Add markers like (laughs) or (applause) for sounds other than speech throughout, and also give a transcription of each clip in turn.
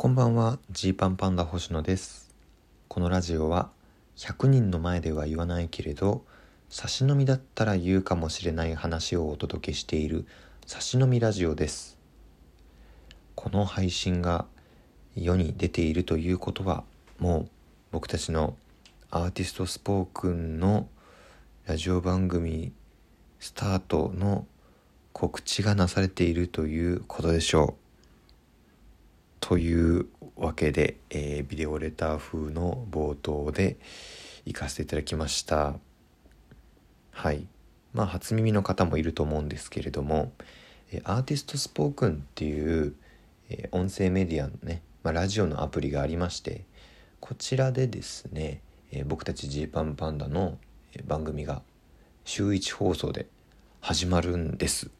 こんばんはジーパンパンダ星野ですこのラジオは100人の前では言わないけれど差し飲みだったら言うかもしれない話をお届けしている差し飲みラジオですこの配信が世に出ているということはもう僕たちのアーティストスポークンのラジオ番組スタートの告知がなされているということでしょう。というわけで、えー、ビデオレター風の冒頭で行かせていただきました。はい。まあ初耳の方もいると思うんですけれども、アーティストスポークンっていう、えー、音声メディアのね、まあ、ラジオのアプリがありましてこちらでですね、えー、僕たちジーパンパンダの番組が週1放送で始まるんです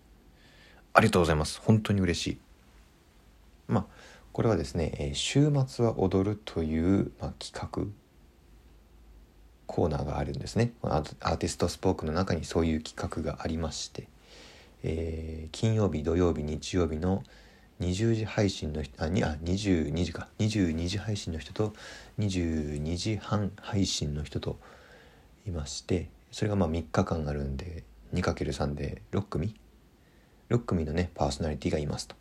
ありがとうございます本当に嬉しいまあこれはですね「週末は踊る」という、まあ、企画コーナーがあるんですね。アーティストスポークの中にそういう企画がありまして、えー、金曜日土曜日日曜日の20時配信の人あにあ22時か。22時配信の人と22時半配信の人といましてそれがまあ3日間あるんで 2×3 で6組？6組のねパーソナリティがいますと。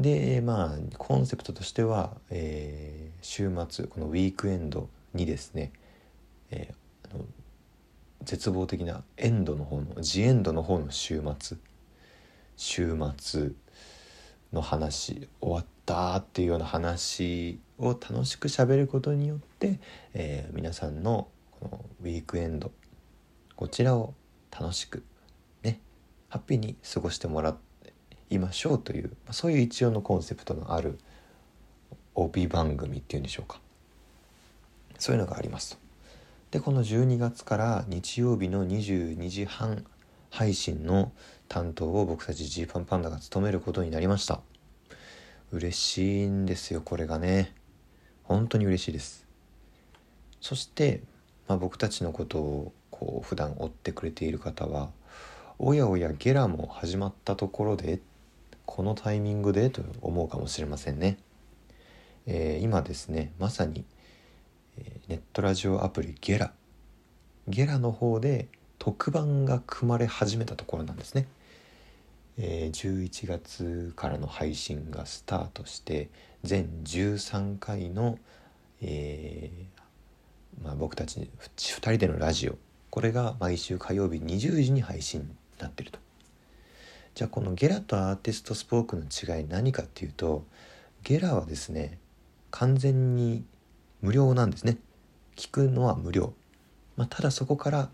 でまあコンセプトとしては、えー、週末このウィークエンドにですね、えー、あの絶望的なエンドの方のジエンドの方の週末週末の話終わったっていうような話を楽しく喋ることによって、えー、皆さんのこのウィークエンドこちらを楽しくねハッピーに過ごしてもらっていましょうというそういう一応のコンセプトのある帯番組っていうんでしょうか。そういうのがありますと。でこの12月から日曜日の22時半配信の担当を僕たちジーパンパンダが務めることになりました。嬉しいんですよこれがね。本当に嬉しいです。そして、まあ、僕たちのことをこう普段追ってくれている方はおやおやゲラも始まったところでっこのタイミングでと思うかもしれませんね、えー、今ですねまさに、えネットラジオアプリゲラ。ゲラの方で特番が組まれ始めたところなんですね、えー、11月からの配信がスタートして全13回の、えーまあ、僕たち2人でのラジオ。これが毎週火曜日20時に配信になってると。じゃあこのゲラとアーティストスポークの違い何かっていうとゲラはですね完全に無料なんですね聞くのは無料、まあ、ただそこから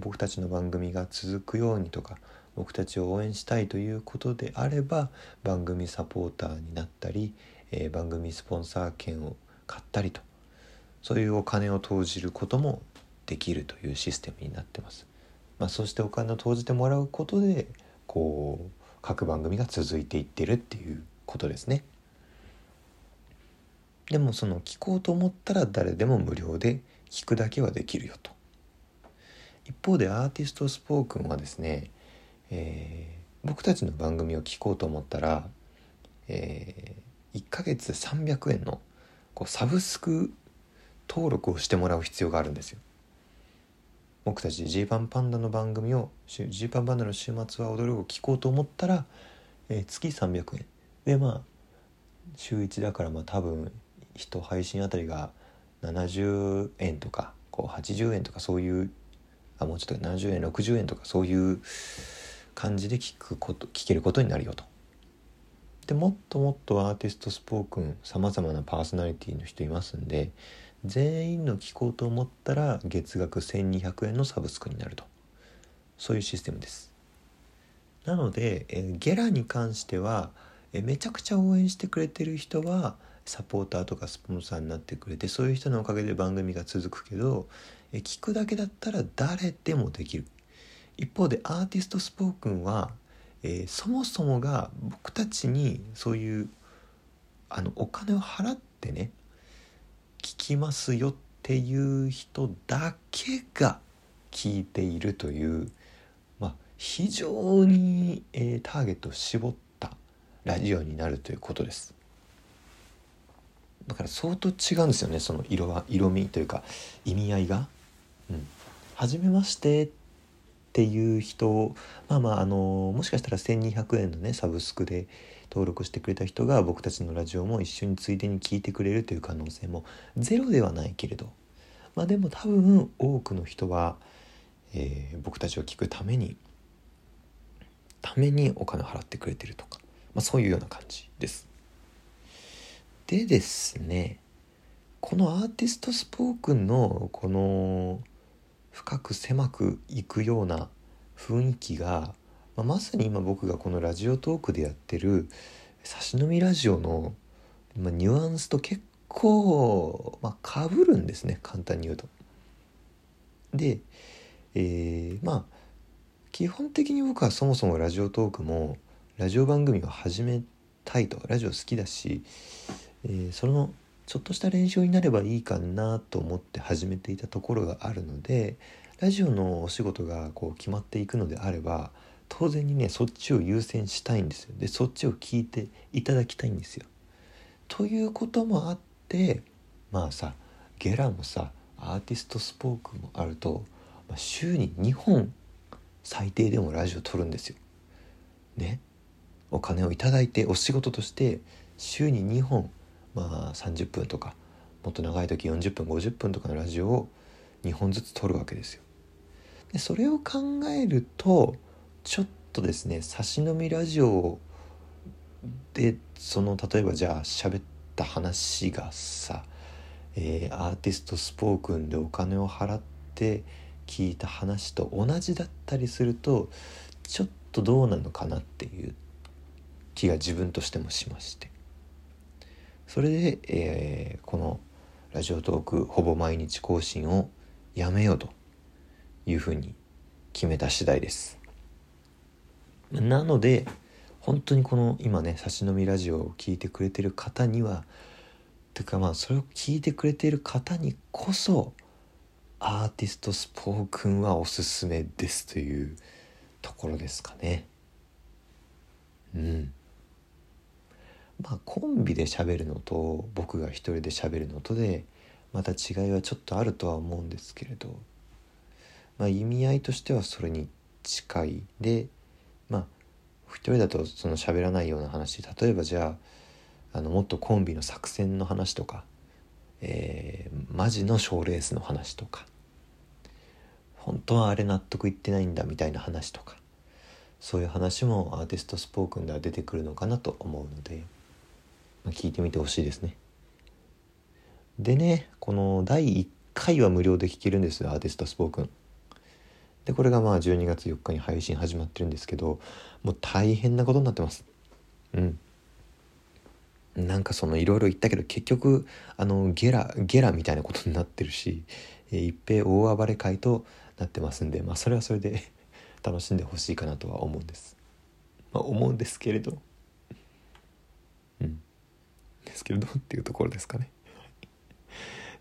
僕たちの番組が続くようにとか僕たちを応援したいということであれば番組サポーターになったり、えー、番組スポンサー券を買ったりとそういうお金を投じることもできるというシステムになってます。まあ、そしてお金を投じてもらうことでこう各番組が続いていってるっていうことですね。でもその聞こうと思ったら誰でも無料で聞くだけはできるよと。一方でアーティストスポークンはですね、えー、僕たちの番組を聞こうと思ったら、えー、1ヶ月300円のこうサブスク登録をしてもらう必要があるんですよ。僕たちジーパンパンダの番組をジーパンパンダの週末は踊るを聞こうと思ったら、えー、月300円でまあ週1だからまあ多分1配信あたりが70円とかこう80円とかそういうあもうちょっと70円60円とかそういう感じで聞くこと聞けることになるよと。でもっともっとアーティストスポークンさまざまなパーソナリティの人いますんで全員の聞こうと思ったら月額1200円のサブスクになると。そういうシステムです。なのでえゲラに関してはえめちゃくちゃ応援してくれてる人はサポーターとかスポンサーになってくれてそういう人のおかげで番組が続くけどえ聞くだけだったら誰でもできる。一方でアーティストスポークンは、え、そもそもが僕たちにそういうあのお金を払ってねきますよっていう人だけが聞いているという、まあ、非常に、えー、ターゲットを絞ったラジオになるということです。だから相当違うんですよねその色は色味というか意味合いが。うん、初めましてっていう人まあまああのもしかしたら1200円のねサブスクで登録してくれた人が僕たちのラジオも一緒についでに聞いてくれるという可能性もゼロではないけれどまあでも多分多くの人は、えー、僕たちを聞くためにためにお金を払ってくれてるとか、まあ、そういうような感じです。でですねこのアーティストスポークンのこの深く狭くいくような雰囲気が、まあ、まさに今僕がこのラジオトークでやってる差し飲みラジオの、まあ、ニュアンスと結構、まあ、かぶるんですね簡単に言うと。で、えー、まあ基本的に僕はそもそもラジオトークもラジオ番組を始めたいとラジオ好きだし、えー、そのちょっとした練習になればいいかなと思って始めていたところがあるのでラジオのお仕事がこう決まっていくのであれば当然にねそっちを優先したいんですよでそっちを聞いていただきたいんですよ。ということもあってまあさゲラもさアーティストスポークもあると、まあ、週に2本最低でもラジオ撮るんですよ。ねお金を頂いてお仕事として週に2本まあ30分とかもっと長い時40分50分とかのラジオを2本ずつ撮るわけですよ。でそれを考えるとちょっとですね差し飲みラジオでその例えばじゃあ喋った話がさ、えー、アーティストスポークンでお金を払って聞いた話と同じだったりするとちょっとどうなのかなっていう気が自分としてもしまして。それで、えー、このラジオトークほぼ毎日更新をやめようというふうに決めた次第です。なので本当にこの今ね差し飲みラジオを聴いてくれてる方にはてかまあそれを聞いてくれている方にこそアーティストスポークンはおすすめですというところですかね。うん。まあコンビで喋るのと僕が一人で喋るのとでまた違いはちょっとあるとは思うんですけれど、まあ、意味合いとしてはそれに近い。でまあ一人だとその喋らないような話例えばじゃああのもっとコンビの作戦の話とか、えー、マジの賞ーレースの話とか本当はあれ納得いってないんだみたいな話とかそういう話もアーティストスポークンでは出てくるのかなと思うので。まあ聞いてみてほしいですねでねこの第1回は無料で聴けるんですよアーティストスポークンでこれがまあ12月4日に配信始まってるんですけどもう大変なことになってます。うん。なんかそのいろいろ言ったけど結局あのゲラゲラみたいなことになってるし、え、一平大暴れ会となってますんでまあそれはそれで (laughs) 楽しんでほしいかなとは思うんです、まあ、思うんですけれど。うん。ですけれどっていうところですかね。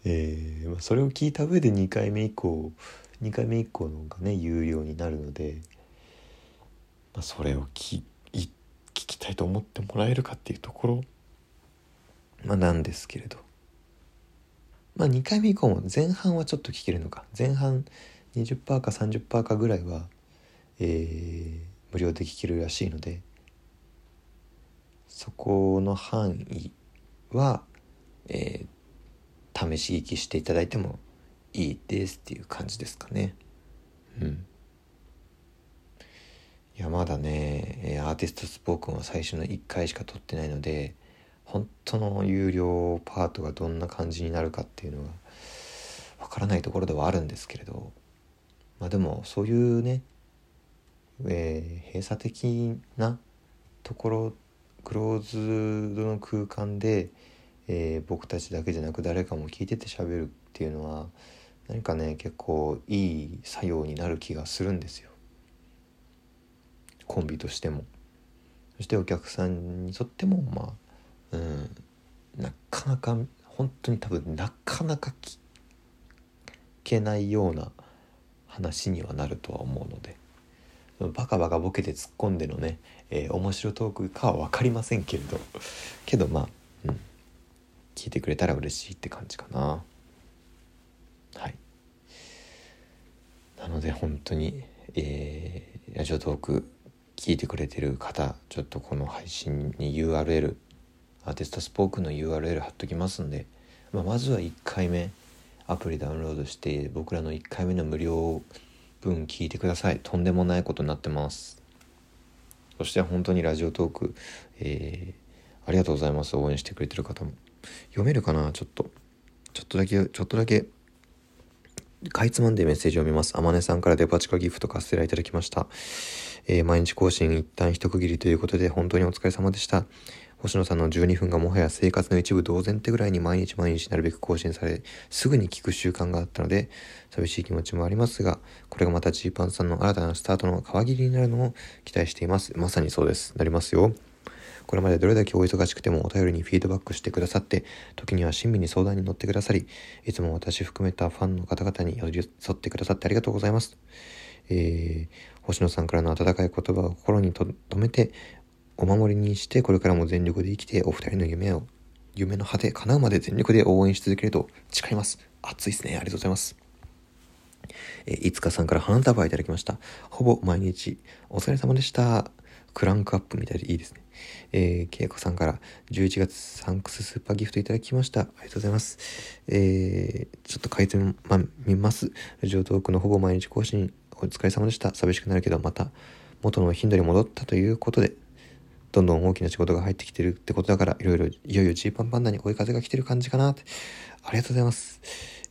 えーまあ、それを聞いた上で2回目以降2回目以降のがね有料になるので、まあ、それを聞聞きたいと思ってもらえるかっていうところ、まあ、なんですけれど、まあ、2回目以降も前半はちょっと聞けるのか。前半20%か30%かぐらいは、えー、無料で聞けるらしいのでそこの範囲は、えー、試し聞きしていただいてもいいですっていう感じですかね。うん。いやまだねアーティストスポークンは最初の1回しか撮ってないので本当の有料パートがどんな感じになるかっていうのはわからないところではあるんですけれどまあでもそういうね、えー、閉鎖的なところクローズドの空間で、えー、僕たちだけじゃなく誰かも聞いてて喋るっていうのは何かね結構いい作用になる気がするんですよ。コンビとしても。そしてお客さんにとってもまあうんなかなか本当に多分なかなか聞けないような話にはなるとは思うので。バカバカボケて突っ込んでのね、えー、面白トークかは分かりませんけれど。けどまあ、うん、聞いてくれたら嬉しいって感じかな。はい。なので本当にえー、ラジオトーク聞いてくれてる方ちょっとこの配信に URL アーティストスポークの URL 貼っときますんで、まあ、まずは1回目アプリダウンロードして僕らの1回目の無料分聞いてください。とんでもないことになってます。そして本当にラジオトーク、えー、ありがとうございます。応援してくれてる方も。読めるかな？ちょっと。ちょっとだけちょっとだけかいつまんでメッセージを見ます。あまねさんからデパ地下ギフトカステラいただきました。えー、毎日更新一旦一区切りということで本当にお疲れ様でした。星野さんの12分がもはや生活の一部同然ってぐらいに毎日毎日なるべく更新され、すぐに聞く習慣があったので、寂しい気持ちもありますが、これがまたジーパンさんの新たなスタートの皮切りになるのを期待しています。まさにそうです。なりますよ。これまでどれだけお忙しくてもお便りにフィードバックしてくださって、時には親身に相談に乗ってくださり、いつも私含めたファンの方々に寄り添ってくださってありがとうございます。えー、星野さんからの温かい言葉を心に留めて、お守りにして、これからも全力で生きて、お二人の夢を、夢の果て、叶うまで全力で応援し続けると誓います。熱いですね。ありがとうございます。えいつかさんから花束いただきました。ほぼ毎日、お疲れ様でした。クランクアップみたいでいいですね。えー、けいこさんから11月サンクススーパーギフトいただきました。ありがとうございます。えー、ちょっと書いてみます。ラジオトークのほぼ毎日更新お疲れ様でした。寂しくなるけど、また元の頻度に戻ったということで、どんどん大きな仕事が入ってきてるってことだから、いろいろ、いよいよジーパンパンダに追い風が来てる感じかなって。ありがとうございます。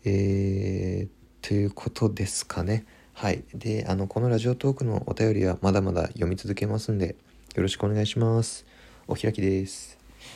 えー、ということですかね。はい。で、あの、このラジオトークのお便りはまだまだ読み続けますんで、よろしくお願いします。お開きです。